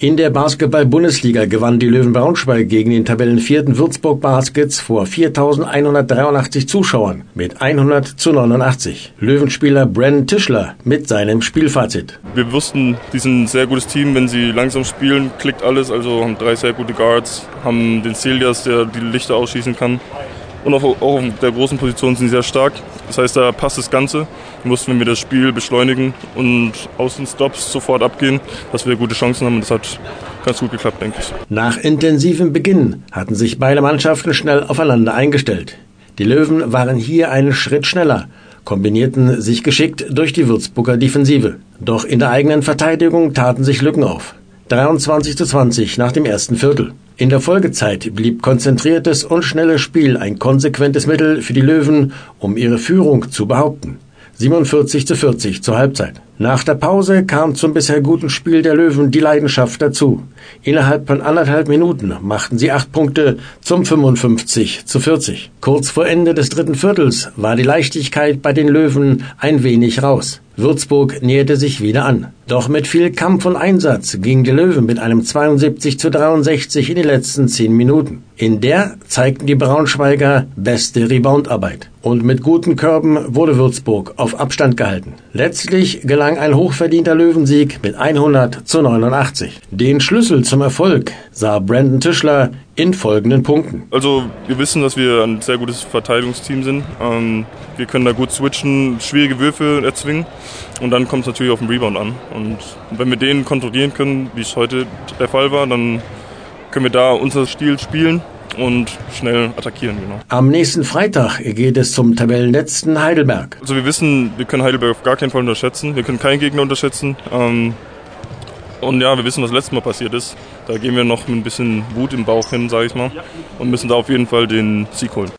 In der Basketball-Bundesliga gewann die Löwen Braunschweig gegen den Tabellenvierten Würzburg Baskets vor 4.183 Zuschauern mit 100 zu 89. Löwenspieler Brandon Tischler mit seinem Spielfazit. Wir wussten, die sind ein sehr gutes Team. Wenn sie langsam spielen, klickt alles. Also haben drei sehr gute Guards, haben den Celias, der die Lichter ausschießen kann. Und auch, auch auf der großen Position sind sie sehr stark. Das heißt, da passt das Ganze. Wir mussten, wir das Spiel beschleunigen und aus den Stops sofort abgehen, dass wir gute Chancen haben. Und das hat ganz gut geklappt, denke ich. Nach intensivem Beginn hatten sich beide Mannschaften schnell aufeinander eingestellt. Die Löwen waren hier einen Schritt schneller, kombinierten sich geschickt durch die Würzburger Defensive. Doch in der eigenen Verteidigung taten sich Lücken auf. 23 zu 20 nach dem ersten Viertel. In der Folgezeit blieb konzentriertes und schnelles Spiel ein konsequentes Mittel für die Löwen, um ihre Führung zu behaupten. 47 zu 40 zur Halbzeit. Nach der Pause kam zum bisher guten Spiel der Löwen die Leidenschaft dazu. Innerhalb von anderthalb Minuten machten sie acht Punkte zum 55 zu 40. Kurz vor Ende des dritten Viertels war die Leichtigkeit bei den Löwen ein wenig raus. Würzburg näherte sich wieder an. Doch mit viel Kampf und Einsatz ging die Löwen mit einem 72 zu 63 in die letzten zehn Minuten. In der zeigten die Braunschweiger beste Reboundarbeit. Und mit guten Körben wurde Würzburg auf Abstand gehalten. Letztlich gelang ein hochverdienter Löwensieg mit 100 zu 89. Den Schlüssel zum Erfolg sah Brandon Tischler in folgenden Punkten. Also wir wissen, dass wir ein sehr gutes Verteidigungsteam sind. Ähm, wir können da gut switchen, schwierige Würfe erzwingen und dann kommt es natürlich auf den Rebound an. Und wenn wir den kontrollieren können, wie es heute der Fall war, dann können wir da unser Stil spielen und schnell attackieren. Genau. Am nächsten Freitag geht es zum Tabellenletzten Heidelberg. Also wir wissen, wir können Heidelberg auf gar keinen Fall unterschätzen. Wir können keinen Gegner unterschätzen. Ähm, und ja, wir wissen, was letztes Mal passiert ist. Da gehen wir noch mit ein bisschen Wut im Bauch hin, sage ich mal, und müssen da auf jeden Fall den Sieg holen.